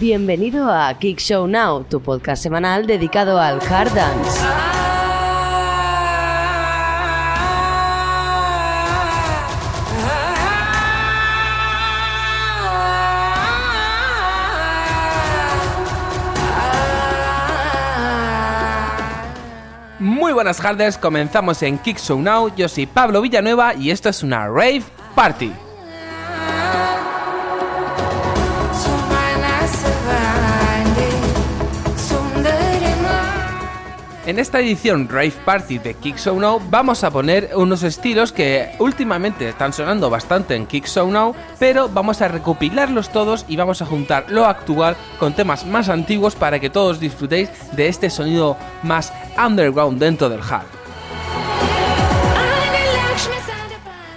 Bienvenido a Kick Show Now, tu podcast semanal dedicado al hard dance. Muy buenas tardes, comenzamos en Kick Show Now. Yo soy Pablo Villanueva y esto es una rave party. En esta edición Rave Party de Kick Show Now vamos a poner unos estilos que últimamente están sonando bastante en Kick Show Now, pero vamos a recopilarlos todos y vamos a juntar lo actual con temas más antiguos para que todos disfrutéis de este sonido más underground dentro del hard.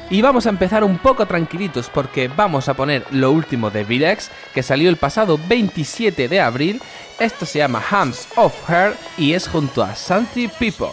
Y vamos a empezar un poco tranquilitos porque vamos a poner lo último de Vilex que salió el pasado 27 de abril. Esto se llama Hands of Her y es junto a Santi People.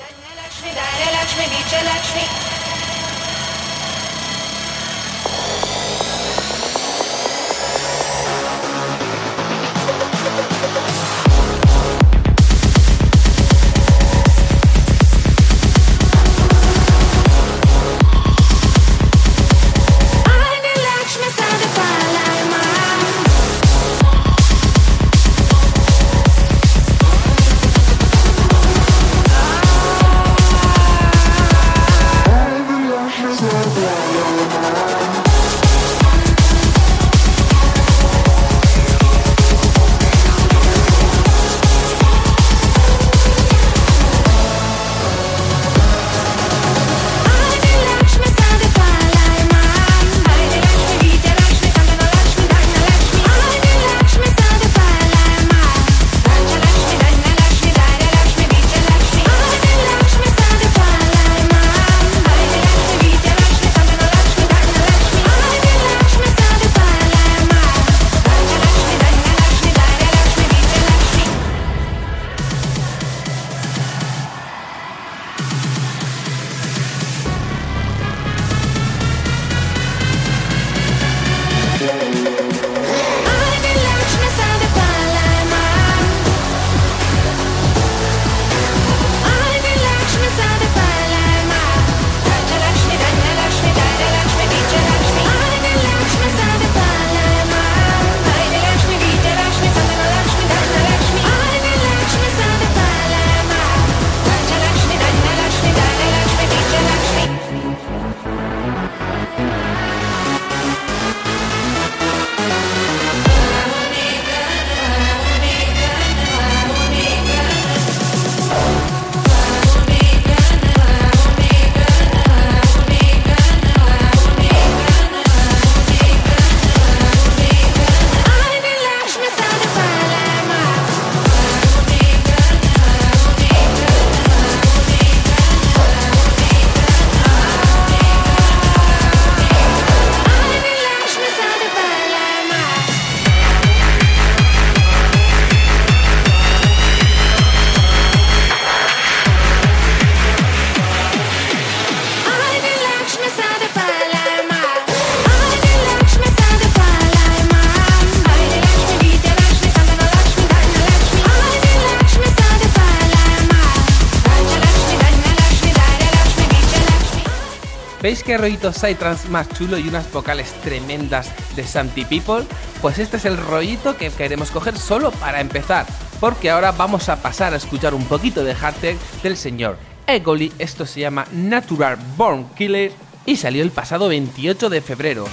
¿Veis qué rollito psytrance más chulo y unas vocales tremendas de Santi People? Pues este es el rollito que queremos coger solo para empezar, porque ahora vamos a pasar a escuchar un poquito de hardtech del señor Egoli, esto se llama Natural Born Killer y salió el pasado 28 de febrero.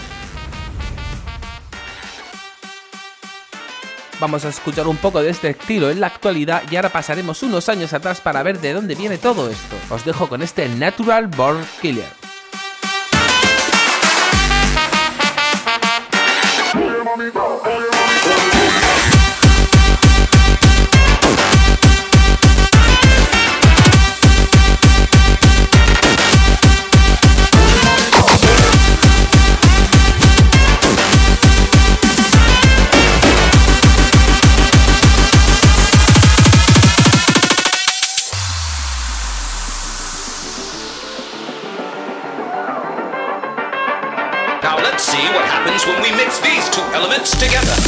Vamos a escuchar un poco de este estilo en la actualidad y ahora pasaremos unos años atrás para ver de dónde viene todo esto. Os dejo con este Natural Born Killer. Let's elements together.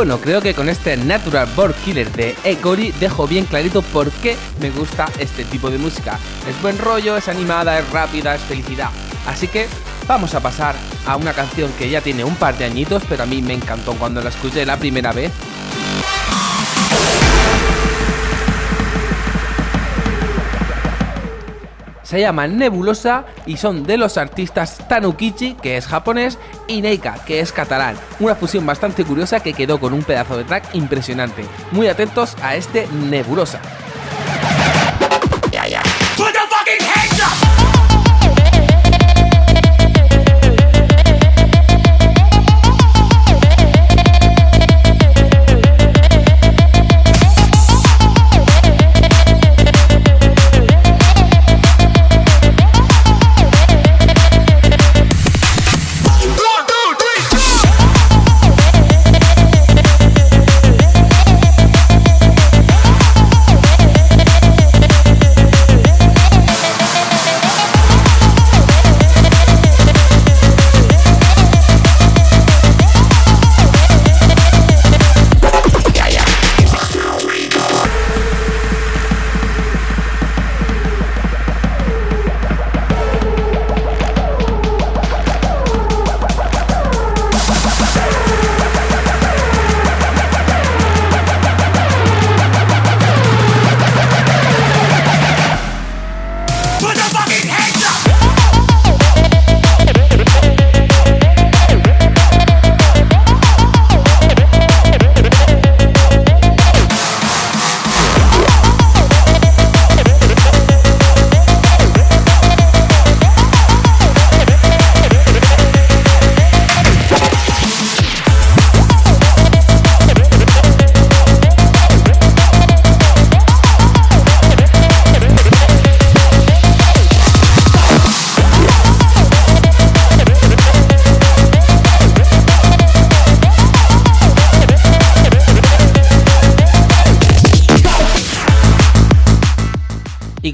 Bueno, creo que con este Natural Born Killer de Egori dejo bien clarito por qué me gusta este tipo de música. Es buen rollo, es animada, es rápida, es felicidad. Así que vamos a pasar a una canción que ya tiene un par de añitos, pero a mí me encantó cuando la escuché la primera vez. Se llama Nebulosa y son de los artistas Tanukichi, que es japonés, y Neika, que es catalán. Una fusión bastante curiosa que quedó con un pedazo de track impresionante. Muy atentos a este Nebulosa.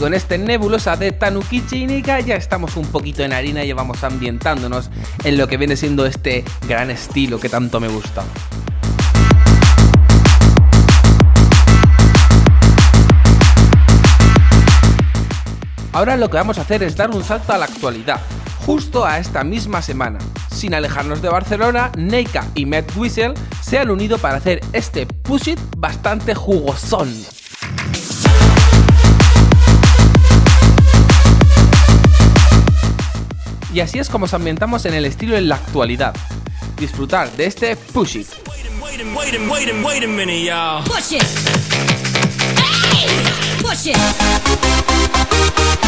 Con este nebulosa de Tanukichi y Nika ya estamos un poquito en harina y vamos ambientándonos en lo que viene siendo este gran estilo que tanto me gusta. Ahora lo que vamos a hacer es dar un salto a la actualidad, justo a esta misma semana. Sin alejarnos de Barcelona, Neika y Matt Whistle se han unido para hacer este Push It bastante jugosón. Y así es como nos ambientamos en el estilo en la actualidad. Disfrutar de este Push! Push it.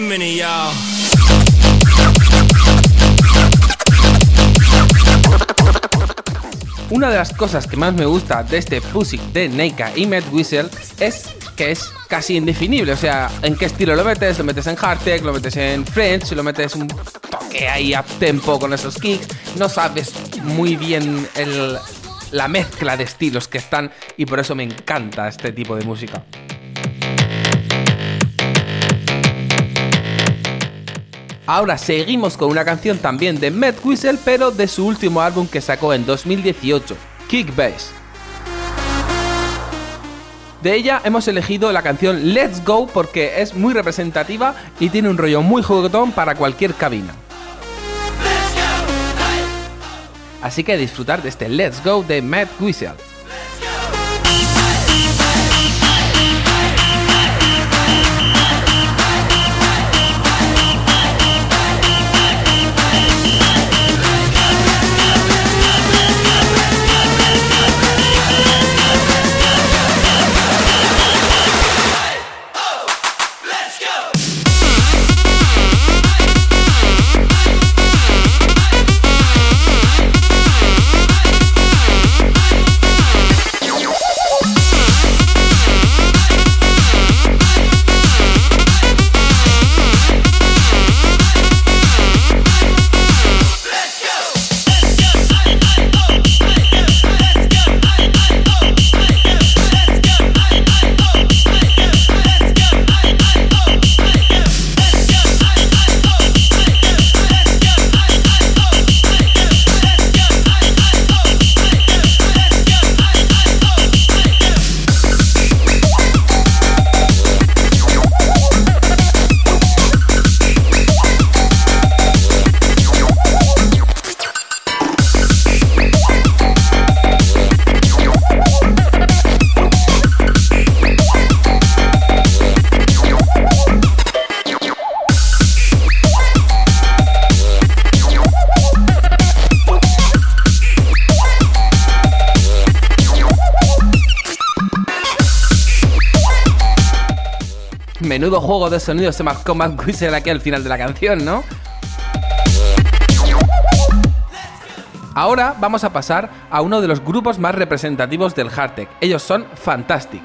Wait. Una de las cosas que más me gusta de este Pussy de Neika y Matt Whistle es que es casi indefinible. O sea, en qué estilo lo metes, lo metes en hardtech, lo metes en French, lo metes un toque ahí a tempo con esos kicks. No sabes muy bien la mezcla de estilos que están y por eso me encanta este tipo de música. Ahora seguimos con una canción también de Matt Whistle, pero de su último álbum que sacó en 2018, Kick Bass. De ella hemos elegido la canción Let's Go porque es muy representativa y tiene un rollo muy juguetón para cualquier cabina. Así que disfrutar de este Let's Go de Matt Whistle. Menudo juego de sonido se marcó Matt Whistle aquí al final de la canción, ¿no? Ahora vamos a pasar a uno de los grupos más representativos del hardtech. Ellos son Fantastic.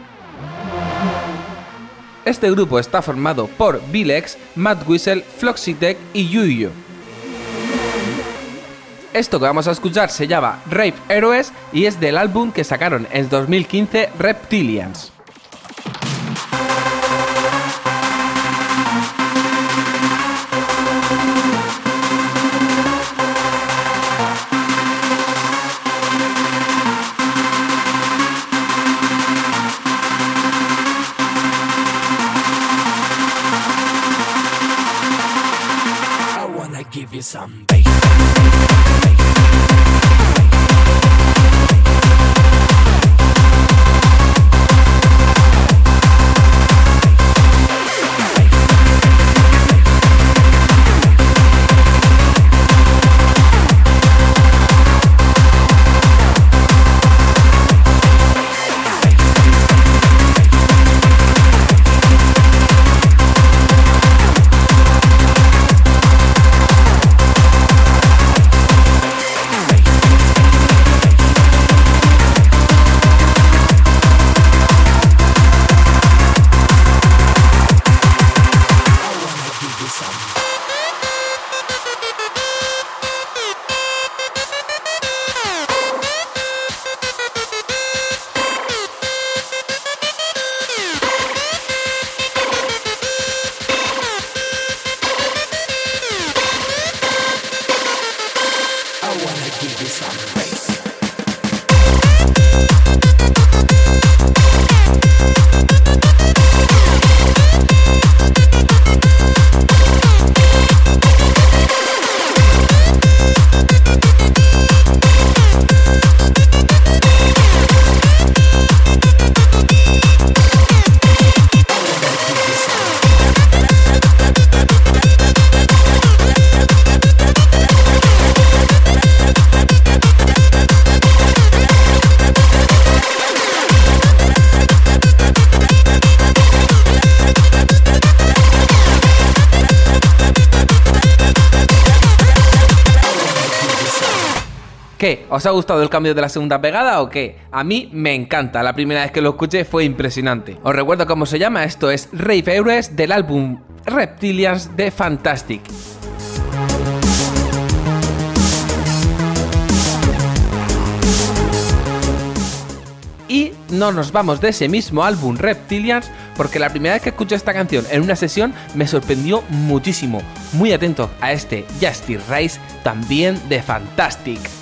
Este grupo está formado por Bilex, Matt Whistle, Floxitech y Yuyo. Esto que vamos a escuchar se llama Rape Heroes y es del álbum que sacaron en 2015 Reptilians. You some bass. ¿Qué? ¿Os ha gustado el cambio de la segunda pegada o qué? A mí me encanta, la primera vez que lo escuché fue impresionante. Os recuerdo cómo se llama, esto es Rave Heroes del álbum Reptilians de Fantastic. Y no nos vamos de ese mismo álbum Reptilians porque la primera vez que escuché esta canción en una sesión me sorprendió muchísimo. Muy atento a este Justice Rise también de Fantastic.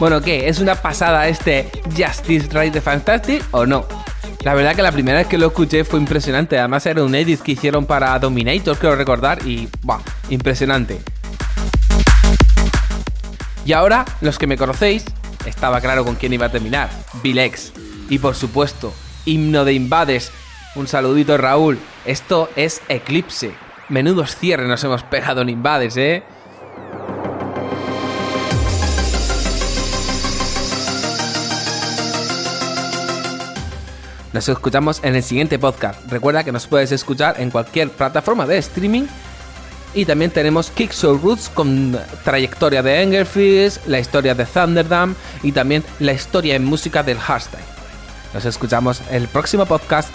Bueno, ¿qué? ¿Es una pasada este Justice Rise de Fantastic o no? La verdad que la primera vez que lo escuché fue impresionante. Además era un edit que hicieron para Dominator, quiero recordar, y ¡buah! Impresionante. Y ahora, los que me conocéis, estaba claro con quién iba a terminar. Vilex. Y por supuesto, himno de Invades. Un saludito Raúl. Esto es Eclipse. Menudos cierres nos hemos pegado en Invades, ¿eh? Nos escuchamos en el siguiente podcast. Recuerda que nos puedes escuchar en cualquier plataforma de streaming. Y también tenemos Kick Soul Roots con trayectoria de Engerfish, la historia de Thunderdam y también la historia en música del hardstyle. Nos escuchamos en el próximo podcast.